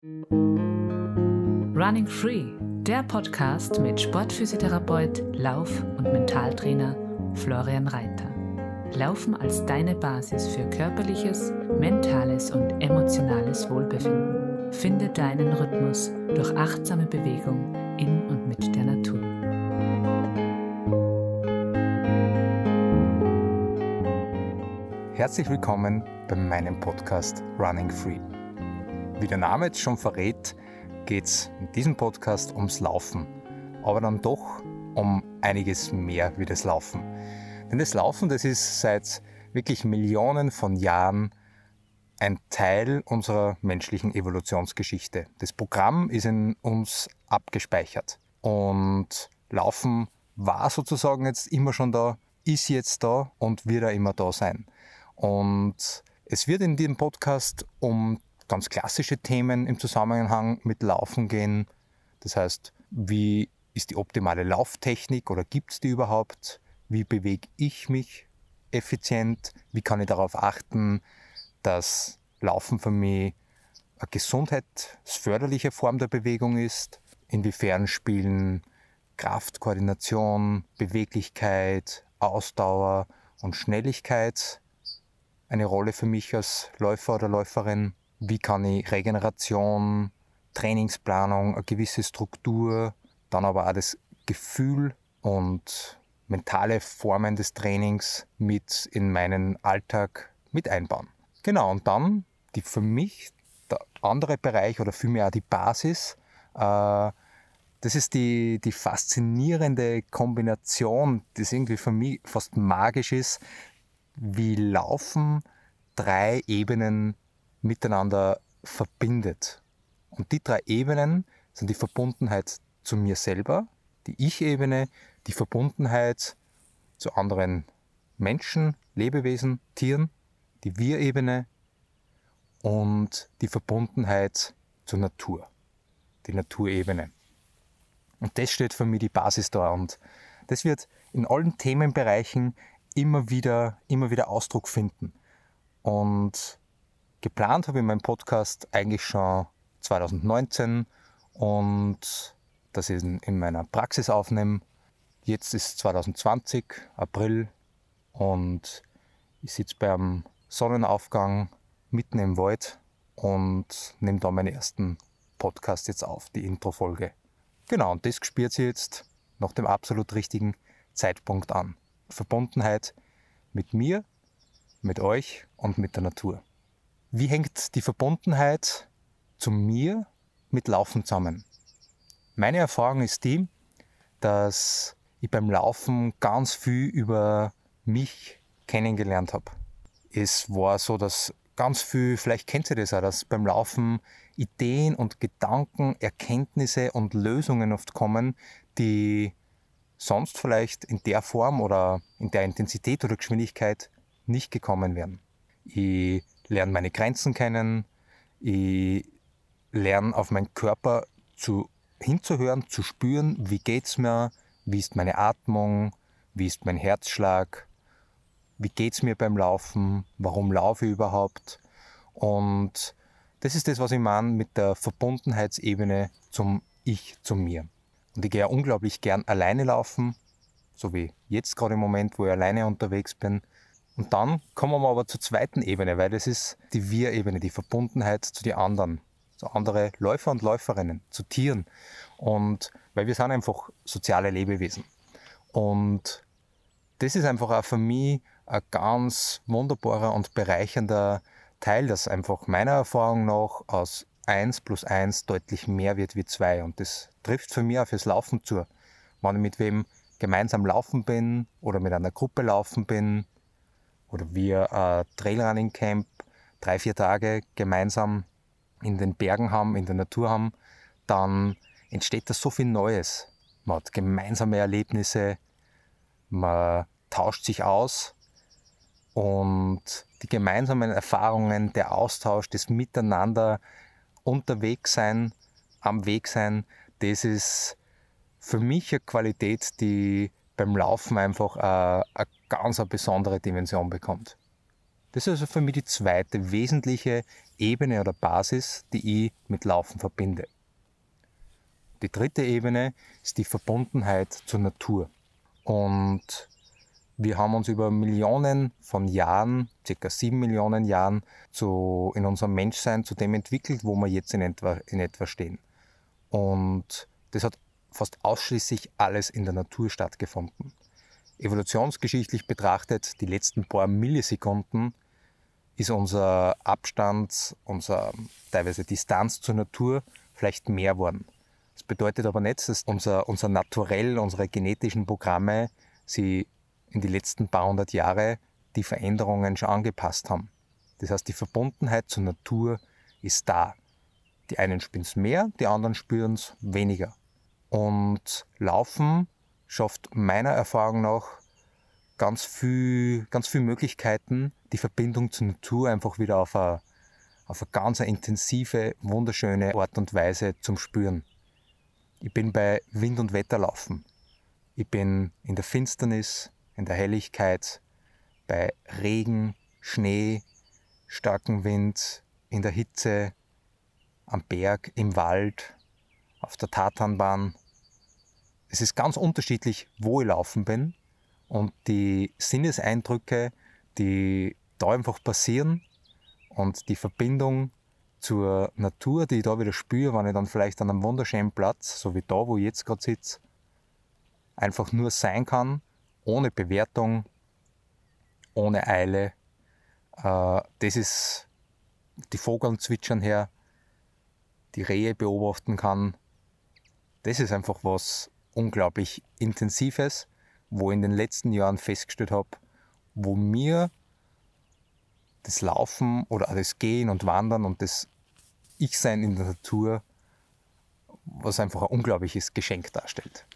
Running Free, der Podcast mit Sportphysiotherapeut, Lauf- und Mentaltrainer Florian Reiter. Laufen als deine Basis für körperliches, mentales und emotionales Wohlbefinden. Finde deinen Rhythmus durch achtsame Bewegung in und mit der Natur. Herzlich willkommen bei meinem Podcast Running Free. Wie der Name jetzt schon verrät, geht es in diesem Podcast ums Laufen, aber dann doch um einiges mehr wie das Laufen. Denn das Laufen, das ist seit wirklich Millionen von Jahren ein Teil unserer menschlichen Evolutionsgeschichte. Das Programm ist in uns abgespeichert und Laufen war sozusagen jetzt immer schon da, ist jetzt da und wird er immer da sein. Und es wird in diesem Podcast um ganz klassische Themen im Zusammenhang mit Laufen gehen. Das heißt, wie ist die optimale Lauftechnik oder gibt es die überhaupt? Wie bewege ich mich effizient? Wie kann ich darauf achten, dass Laufen für mich eine gesundheitsförderliche Form der Bewegung ist? Inwiefern spielen Kraft, Koordination, Beweglichkeit, Ausdauer und Schnelligkeit eine Rolle für mich als Läufer oder Läuferin? Wie kann ich Regeneration, Trainingsplanung, eine gewisse Struktur, dann aber auch das Gefühl und mentale Formen des Trainings mit in meinen Alltag mit einbauen. Genau, und dann die für mich der andere Bereich oder vielmehr auch die Basis, äh, das ist die, die faszinierende Kombination, das irgendwie für mich fast magisch ist, wie Laufen drei Ebenen miteinander verbindet. Und die drei Ebenen sind die Verbundenheit zu mir selber, die Ich-Ebene, die Verbundenheit zu anderen Menschen, Lebewesen, Tieren, die Wir-Ebene und die Verbundenheit zur Natur, die Naturebene. Und das steht für mich die Basis da und das wird in allen Themenbereichen immer wieder, immer wieder Ausdruck finden. Und Geplant habe ich meinen Podcast eigentlich schon 2019 und das ich in meiner Praxis aufnehme. Jetzt ist 2020, April und ich sitze beim Sonnenaufgang mitten im Wald und nehme da meinen ersten Podcast jetzt auf, die Intro-Folge. Genau, und das spürt sie jetzt nach dem absolut richtigen Zeitpunkt an. Verbundenheit mit mir, mit euch und mit der Natur. Wie hängt die Verbundenheit zu mir mit Laufen zusammen? Meine Erfahrung ist die, dass ich beim Laufen ganz viel über mich kennengelernt habe. Es war so, dass ganz viel, vielleicht kennt ihr das auch, dass beim Laufen Ideen und Gedanken, Erkenntnisse und Lösungen oft kommen, die sonst vielleicht in der Form oder in der Intensität oder Geschwindigkeit nicht gekommen wären. Ich lerne meine Grenzen kennen, ich lerne auf meinen Körper zu, hinzuhören, zu spüren, wie geht's mir, wie ist meine Atmung, wie ist mein Herzschlag, wie geht's mir beim Laufen, warum laufe ich überhaupt. Und das ist das, was ich meine mit der Verbundenheitsebene zum Ich, zu mir. Und ich gehe unglaublich gern alleine laufen, so wie jetzt gerade im Moment, wo ich alleine unterwegs bin. Und dann kommen wir aber zur zweiten Ebene, weil das ist die Wir-Ebene, die Verbundenheit zu den anderen, zu anderen Läufer und Läuferinnen, zu Tieren. Und weil wir sind einfach soziale Lebewesen. Und das ist einfach auch für mich ein ganz wunderbarer und bereichernder Teil, dass einfach meiner Erfahrung nach aus 1 plus 1 deutlich mehr wird wie 2. Und das trifft für mich auch fürs Laufen zu. Wenn ich mit wem gemeinsam laufen bin oder mit einer Gruppe laufen bin oder wir ein Trailrunning Camp drei, vier Tage gemeinsam in den Bergen haben, in der Natur haben, dann entsteht da so viel Neues. Man hat gemeinsame Erlebnisse, man tauscht sich aus und die gemeinsamen Erfahrungen, der Austausch, das Miteinander unterwegs sein, am Weg sein, das ist für mich eine Qualität, die beim Laufen einfach eine, eine ganz eine besondere Dimension bekommt. Das ist also für mich die zweite wesentliche Ebene oder Basis, die ich mit Laufen verbinde. Die dritte Ebene ist die Verbundenheit zur Natur. Und wir haben uns über Millionen von Jahren, circa sieben Millionen Jahren, zu, in unserem Menschsein zu dem entwickelt, wo wir jetzt in etwa, in etwa stehen. Und das hat fast ausschließlich alles in der Natur stattgefunden. Evolutionsgeschichtlich betrachtet, die letzten paar Millisekunden ist unser Abstand, unsere teilweise Distanz zur Natur vielleicht mehr worden. Das bedeutet aber nicht, dass unser, unser Naturell, unsere genetischen Programme sie in die letzten paar hundert Jahre die Veränderungen schon angepasst haben. Das heißt, die Verbundenheit zur Natur ist da. Die einen spüren es mehr, die anderen spüren es weniger. Und Laufen schafft meiner Erfahrung nach ganz viel, ganz viel Möglichkeiten, die Verbindung zur Natur einfach wieder auf eine, auf eine ganz intensive, wunderschöne Art und Weise zum Spüren. Ich bin bei Wind und Wetter laufen. Ich bin in der Finsternis, in der Helligkeit, bei Regen, Schnee, starkem Wind, in der Hitze, am Berg, im Wald, auf der Tatanbahn. Es ist ganz unterschiedlich, wo ich laufen bin und die Sinneseindrücke, die da einfach passieren und die Verbindung zur Natur, die ich da wieder spüre, wenn ich dann vielleicht an einem wunderschönen Platz, so wie da, wo ich jetzt gerade sitze, einfach nur sein kann ohne Bewertung, ohne Eile. Äh, das ist die Vogeln zwitschern her, die Rehe beobachten kann. Das ist einfach was unglaublich Intensives, wo ich in den letzten Jahren festgestellt habe, wo mir das Laufen oder das Gehen und Wandern und das Ich-Sein in der Natur, was einfach ein unglaubliches Geschenk darstellt.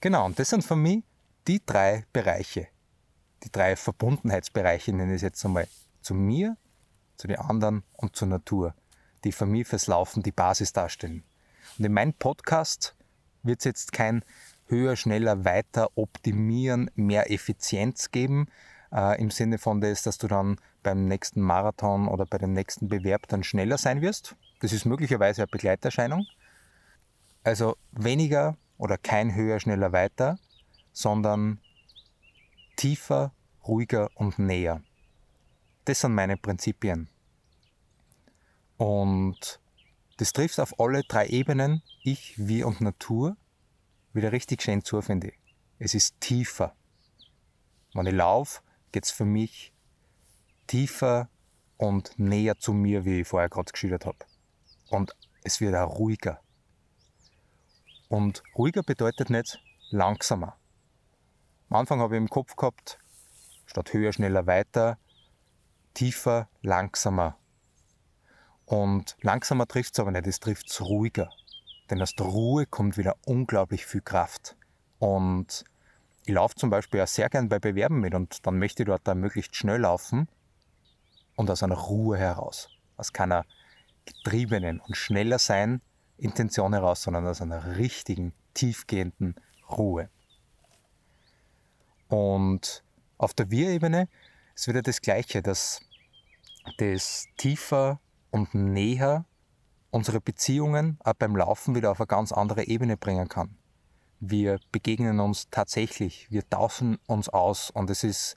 Genau, und das sind für mich die drei Bereiche, die drei Verbundenheitsbereiche, nenne ich es jetzt einmal, zu mir, zu den anderen und zur Natur, die für mich fürs Laufen die Basis darstellen. Und in meinem Podcast wird es jetzt kein höher, schneller, weiter optimieren, mehr Effizienz geben, äh, im Sinne von das, dass du dann beim nächsten Marathon oder bei dem nächsten Bewerb dann schneller sein wirst. Das ist möglicherweise eine Begleiterscheinung. Also weniger oder kein höher, schneller, weiter, sondern tiefer, ruhiger und näher. Das sind meine Prinzipien. Und das trifft auf alle drei Ebenen, ich, wir und Natur, wieder richtig schön zu, finde ich. Es ist tiefer. Wenn ich laufe, geht es für mich tiefer und näher zu mir, wie ich vorher gerade geschildert habe. Und es wird auch ruhiger. Und ruhiger bedeutet nicht langsamer. Am Anfang habe ich im Kopf gehabt, statt höher, schneller, weiter, tiefer, langsamer. Und langsamer trifft es aber nicht, es trifft es ruhiger. Denn aus der Ruhe kommt wieder unglaublich viel Kraft. Und ich laufe zum Beispiel auch sehr gern bei Bewerben mit und dann möchte ich dort da möglichst schnell laufen und aus einer Ruhe heraus, aus keiner getriebenen und schneller sein Intention heraus, sondern aus einer richtigen, tiefgehenden Ruhe. Und auf der Wir-Ebene ist wieder das Gleiche, dass das tiefer und näher unsere Beziehungen auch beim Laufen wieder auf eine ganz andere Ebene bringen kann. Wir begegnen uns tatsächlich, wir tauschen uns aus und es ist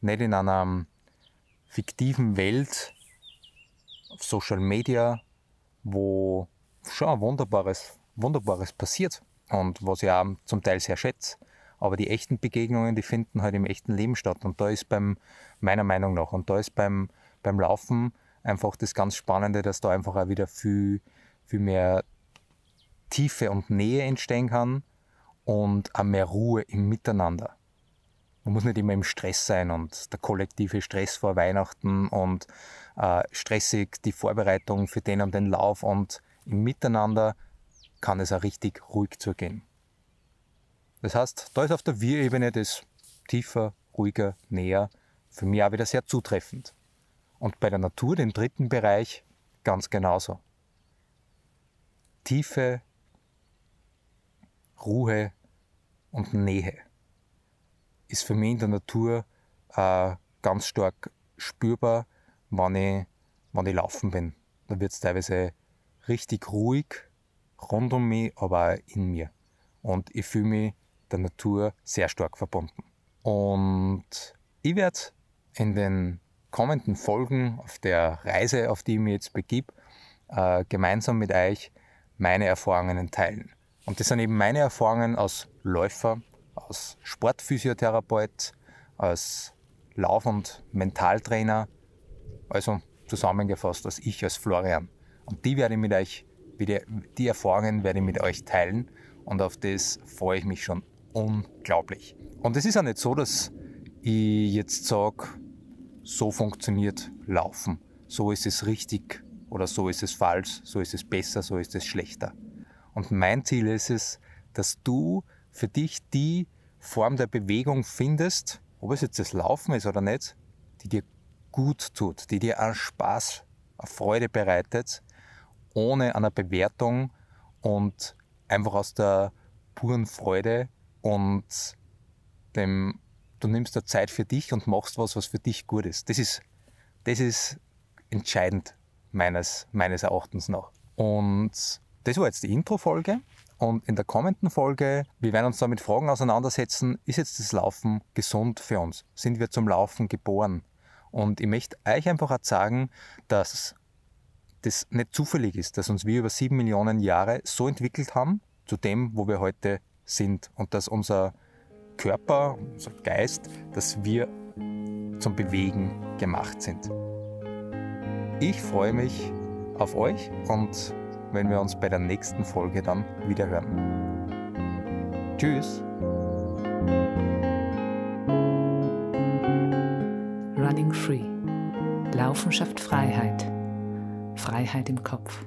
nicht in einer fiktiven Welt auf Social Media, wo schon Wunderbares, Wunderbares passiert und was ich auch zum Teil sehr schätze. Aber die echten Begegnungen, die finden halt im echten Leben statt. Und da ist beim, meiner Meinung nach, und da ist beim, beim Laufen einfach das ganz Spannende, dass da einfach auch wieder viel, viel mehr Tiefe und Nähe entstehen kann und auch mehr Ruhe im Miteinander. Man muss nicht immer im Stress sein und der kollektive Stress vor Weihnachten und äh, stressig die Vorbereitung für den und den Lauf und im Miteinander kann es auch richtig ruhig zugehen. Das heißt, da ist auf der Wir-Ebene das tiefer, ruhiger, näher für mich auch wieder sehr zutreffend. Und bei der Natur, dem dritten Bereich, ganz genauso. Tiefe, Ruhe und Nähe ist für mich in der Natur äh, ganz stark spürbar, wenn ich wenn ich laufen bin. Da wird es teilweise richtig ruhig rund um mich, aber auch in mir. Und ich fühle mich der Natur sehr stark verbunden. Und ich werde in den kommenden Folgen auf der Reise, auf die ich mich jetzt begib, äh, gemeinsam mit euch meine Erfahrungen teilen. Und das sind eben meine Erfahrungen als Läufer, als Sportphysiotherapeut, als Lauf- und Mentaltrainer, also zusammengefasst als ich, als Florian. Und die werde ich mit euch, die Erfahrungen werde ich mit euch teilen und auf das freue ich mich schon unglaublich. Und es ist auch nicht so, dass ich jetzt sage, so funktioniert Laufen, so ist es richtig oder so ist es falsch, so ist es besser, so ist es schlechter. Und mein Ziel ist es, dass du für dich die Form der Bewegung findest, ob es jetzt das Laufen ist oder nicht, die dir gut tut, die dir auch Spaß, eine Freude bereitet, ohne einer Bewertung und einfach aus der puren Freude und dem, du nimmst da Zeit für dich und machst was, was für dich gut ist. Das ist, das ist entscheidend meines, meines Erachtens nach. Und das war jetzt die Intro-Folge. Und in der kommenden Folge, wir werden uns da mit Fragen auseinandersetzen, ist jetzt das Laufen gesund für uns? Sind wir zum Laufen geboren? Und ich möchte euch einfach auch sagen, dass das nicht zufällig ist, dass uns wir über sieben Millionen Jahre so entwickelt haben, zu dem, wo wir heute sind. Und dass unser Körper, unser Geist, dass wir zum Bewegen gemacht sind. Ich freue mich auf euch und wenn wir uns bei der nächsten Folge dann wieder hören. Tschüss! Running Free. Laufen schafft Freiheit. Freiheit im Kopf.